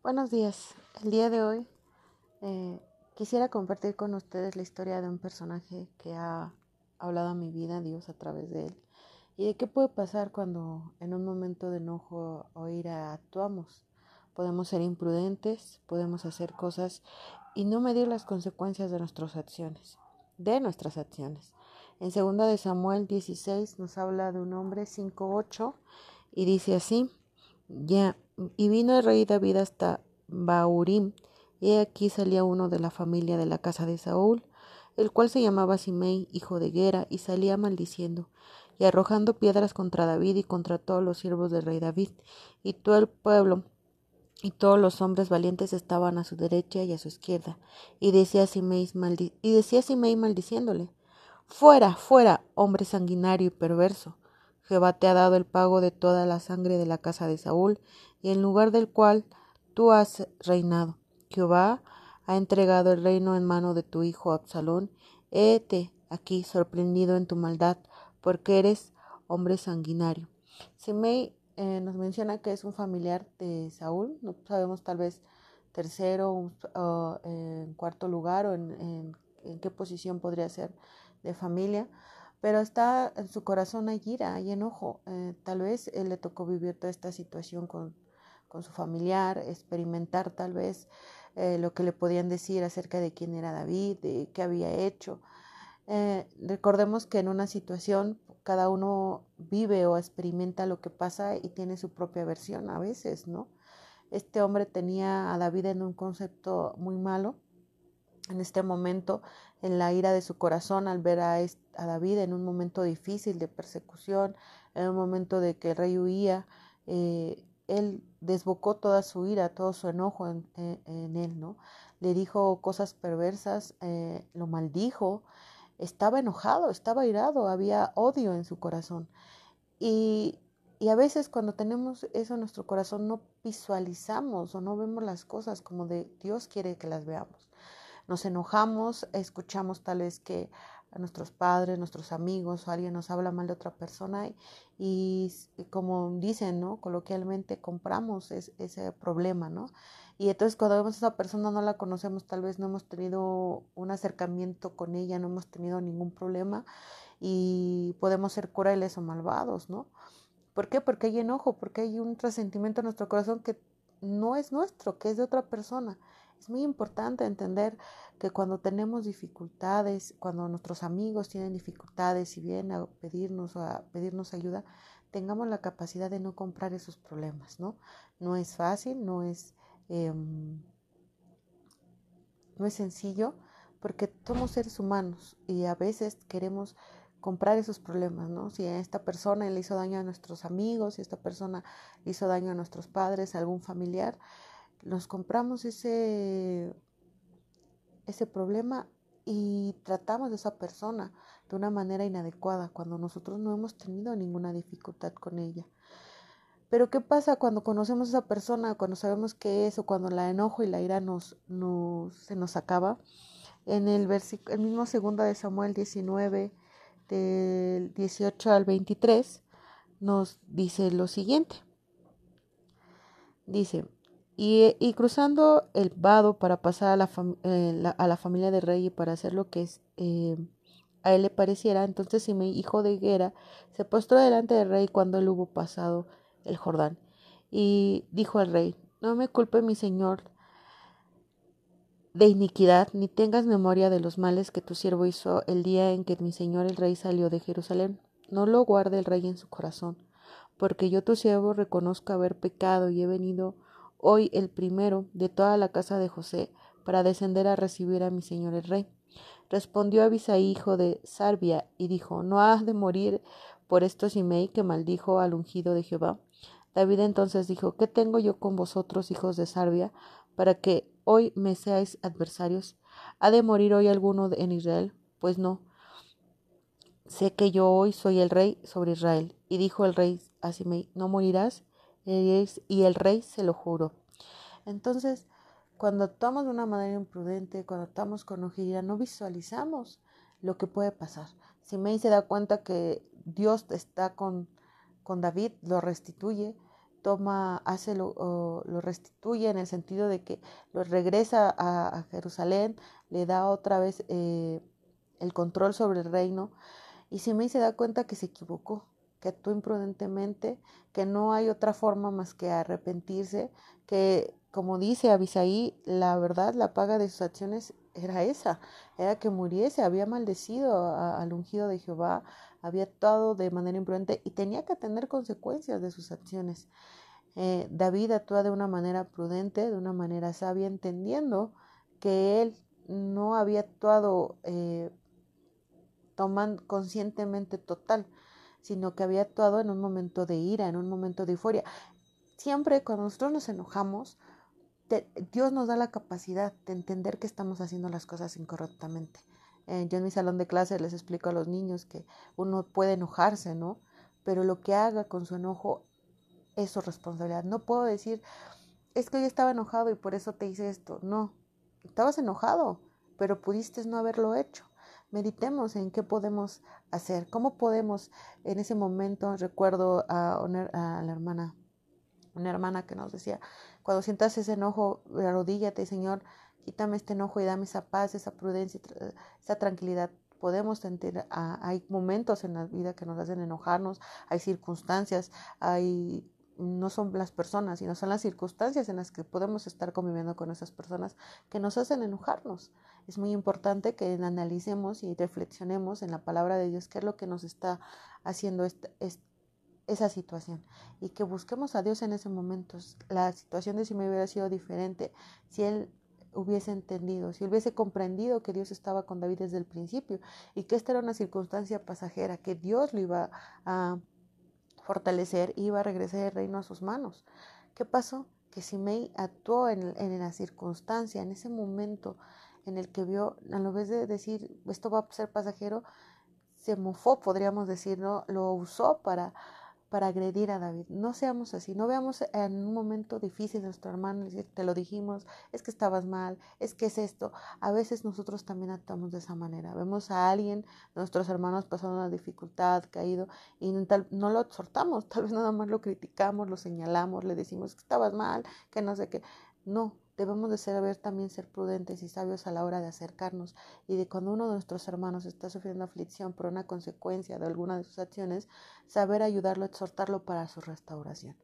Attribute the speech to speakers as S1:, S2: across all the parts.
S1: Buenos días. El día de hoy eh, quisiera compartir con ustedes la historia de un personaje que ha hablado a mi vida, Dios, a través de él. Y de qué puede pasar cuando en un momento de enojo o ira actuamos. Podemos ser imprudentes, podemos hacer cosas y no medir las consecuencias de nuestras acciones, de nuestras acciones. En 2 de Samuel 16 nos habla de un hombre 5.8 y dice así, ya y vino el rey David hasta Baurim, y aquí salía uno de la familia de la casa de Saúl, el cual se llamaba Simei, hijo de Gera, y salía maldiciendo, y arrojando piedras contra David y contra todos los siervos del rey David, y todo el pueblo y todos los hombres valientes estaban a su derecha y a su izquierda, y decía Simei, y decía Simei maldiciéndole, Fuera, fuera, hombre sanguinario y perverso, Jehová te ha dado el pago de toda la sangre de la casa de Saúl, y en lugar del cual tú has reinado. Jehová ha entregado el reino en mano de tu hijo Absalón. Hete aquí sorprendido en tu maldad, porque eres hombre sanguinario. Simei eh, nos menciona que es un familiar de Saúl, no sabemos tal vez tercero o en cuarto lugar o en qué posición podría ser de familia, pero está en su corazón hay ira, hay enojo. Eh, tal vez él le tocó vivir toda esta situación con, con su familiar, experimentar tal vez eh, lo que le podían decir acerca de quién era David, de qué había hecho. Eh, recordemos que en una situación cada uno vive o experimenta lo que pasa y tiene su propia versión a veces, ¿no? Este hombre tenía a David en un concepto muy malo en este momento, en la ira de su corazón al ver a, a, David en un momento difícil de persecución, en un momento de que el rey huía, eh, él desbocó toda su ira, todo su enojo en, él, ¿no? Le dijo cosas perversas, eh, lo maldijo, estaba enojado, estaba irado, había odio en su corazón. Y, y a veces cuando tenemos eso en nuestro corazón no visualizamos o no vemos las cosas como de Dios quiere que las veamos nos enojamos, escuchamos tal vez que a nuestros padres, nuestros amigos o alguien nos habla mal de otra persona y, como dicen, ¿no? Coloquialmente compramos ese problema, ¿no? Y entonces cuando vemos a esa persona no la conocemos, tal vez no hemos tenido un acercamiento con ella, no hemos tenido ningún problema y podemos ser crueles o malvados, ¿no? ¿Por qué? Porque hay enojo, porque hay un resentimiento en nuestro corazón que no es nuestro, que es de otra persona. Es muy importante entender que cuando tenemos dificultades, cuando nuestros amigos tienen dificultades y vienen a pedirnos o a pedirnos ayuda, tengamos la capacidad de no comprar esos problemas, ¿no? No es fácil, no es, em, no es sencillo, porque somos seres humanos y a veces queremos comprar esos problemas, ¿no? Si a esta persona le hizo daño a nuestros amigos, si esta persona hizo daño a nuestros padres, a algún familiar, nos compramos ese, ese problema y tratamos de esa persona de una manera inadecuada cuando nosotros no hemos tenido ninguna dificultad con ella. Pero ¿qué pasa cuando conocemos a esa persona, cuando sabemos qué es o cuando la enojo y la ira nos, se nos acaba? En el, el mismo segundo de Samuel 19, del 18 al 23, nos dice lo siguiente. Dice, y, cruzando el vado para pasar a la, eh, a la, familia del rey y para hacer lo que es, eh, a él le pareciera, entonces si mi hijo de Higuera se postró delante del rey cuando él hubo pasado el Jordán. Y dijo al rey, no me culpe mi señor de iniquidad, ni tengas memoria de los males que tu siervo hizo el día en que mi señor el rey salió de Jerusalén. No lo guarde el rey en su corazón, porque yo tu siervo reconozco haber pecado y he venido hoy el primero de toda la casa de José, para descender a recibir a mi señor el rey. Respondió Abisaí, hijo de Sarbia, y dijo, ¿no has de morir por esto Simei que maldijo al ungido de Jehová? David entonces dijo, ¿qué tengo yo con vosotros, hijos de Sarbia, para que hoy me seáis adversarios? ¿Ha de morir hoy alguno en Israel? Pues no. Sé que yo hoy soy el rey sobre Israel. Y dijo el rey a Simei, ¿no morirás? Y el rey se lo juró. Entonces, cuando actuamos de una manera imprudente, cuando actuamos con ojera, no visualizamos lo que puede pasar. Si May se da cuenta que Dios está con, con David, lo restituye toma, hace lo, lo restituye en el sentido de que lo regresa a, Jerusalén, le da otra vez eh, el control sobre el reino. Y Simei se da cuenta que se equivocó, que actuó imprudentemente, que no hay otra forma más que arrepentirse, que como dice Abisaí, la verdad, la paga de sus acciones era esa, era que muriese, había maldecido al ungido de Jehová, había actuado de manera imprudente y tenía que tener consecuencias de sus acciones. Eh, David actúa de una manera prudente, de una manera sabia, entendiendo que él no había actuado eh, tomando conscientemente total, sino que había actuado en un momento de ira, en un momento de euforia. Siempre cuando nosotros nos enojamos, Dios nos da la capacidad de entender que estamos haciendo las cosas incorrectamente. Eh, yo en mi salón de clase les explico a los niños que uno puede enojarse, ¿no? Pero lo que haga con su enojo es su responsabilidad. No puedo decir, es que yo estaba enojado y por eso te hice esto. No, estabas enojado, pero pudiste no haberlo hecho. Meditemos en qué podemos hacer, cómo podemos en ese momento, recuerdo a, la hermana, una hermana que nos decía, cuando sientas ese enojo, arrodíllate, Señor, quítame este enojo y dame esa paz, esa prudencia, esa tranquilidad. Podemos sentir, hay momentos en la vida que nos hacen enojarnos, hay circunstancias, hay no son las personas, sino son las circunstancias en las que podemos estar conviviendo con esas personas que nos hacen enojarnos. Es muy importante que analicemos y reflexionemos en la palabra de Dios qué es lo que nos está haciendo esta, esa situación y que busquemos a Dios en ese momento. La situación de si me hubiera sido diferente, si él hubiese entendido, si hubiese comprendido que Dios estaba con David desde el principio y que esta era una circunstancia pasajera, que Dios lo iba a fortalecer iba a regresar el reino a sus manos. ¿Qué pasó? Que Simei actuó en, en la circunstancia, en ese momento en el que vio, a lo vez de decir esto va a ser pasajero, se mofó, podríamos decir, ¿no? Lo usó para para agredir a David. No seamos así, no veamos en un momento difícil de nuestro hermano y decir, te lo dijimos, es que estabas mal, es que es esto. A veces nosotros también actuamos de esa manera. Vemos a alguien, nuestros hermanos pasando una dificultad, caído, y no lo exhortamos, tal vez nada más lo criticamos, lo señalamos, le decimos que estabas mal, que no sé qué. No, Debemos de saber también ser prudentes y sabios a la hora de acercarnos y de cuando uno de nuestros hermanos está sufriendo aflicción por una consecuencia de alguna de sus acciones, saber ayudarlo, exhortarlo para su restauración.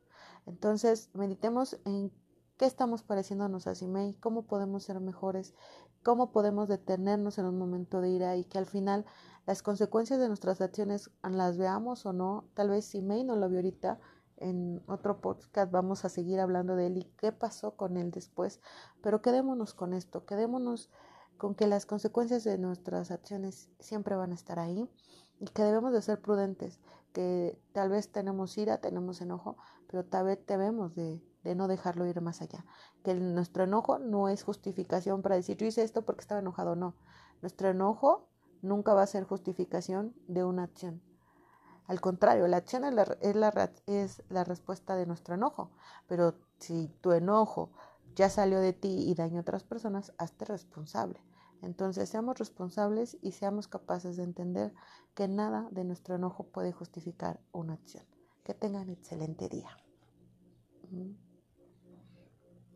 S1: Entonces, meditemos en qué estamos pareciéndonos a Simei, cómo podemos ser mejores, cómo podemos detenernos en un momento de ira y que al final las consecuencias de nuestras acciones las veamos o no. Tal vez Simei no lo vio ahorita, en otro podcast vamos a seguir hablando de él y qué pasó con él después, pero quedémonos con esto, quedémonos con que las consecuencias de nuestras acciones siempre van a estar ahí y que debemos de ser prudentes, que tal vez tenemos ira, tenemos enojo, pero tal vez debemos de, de no dejarlo ir más allá, que nuestro enojo no es justificación para decir yo hice esto porque estaba enojado, no, nuestro enojo nunca va a ser justificación de una acción. Al contrario, la acción es la, es la, respuesta de nuestro enojo. Pero si tu enojo ya salió de ti y dañó a otras personas, hazte responsable. Entonces seamos responsables y seamos capaces de entender que nada de nuestro enojo puede justificar una acción. Que tengan excelente día.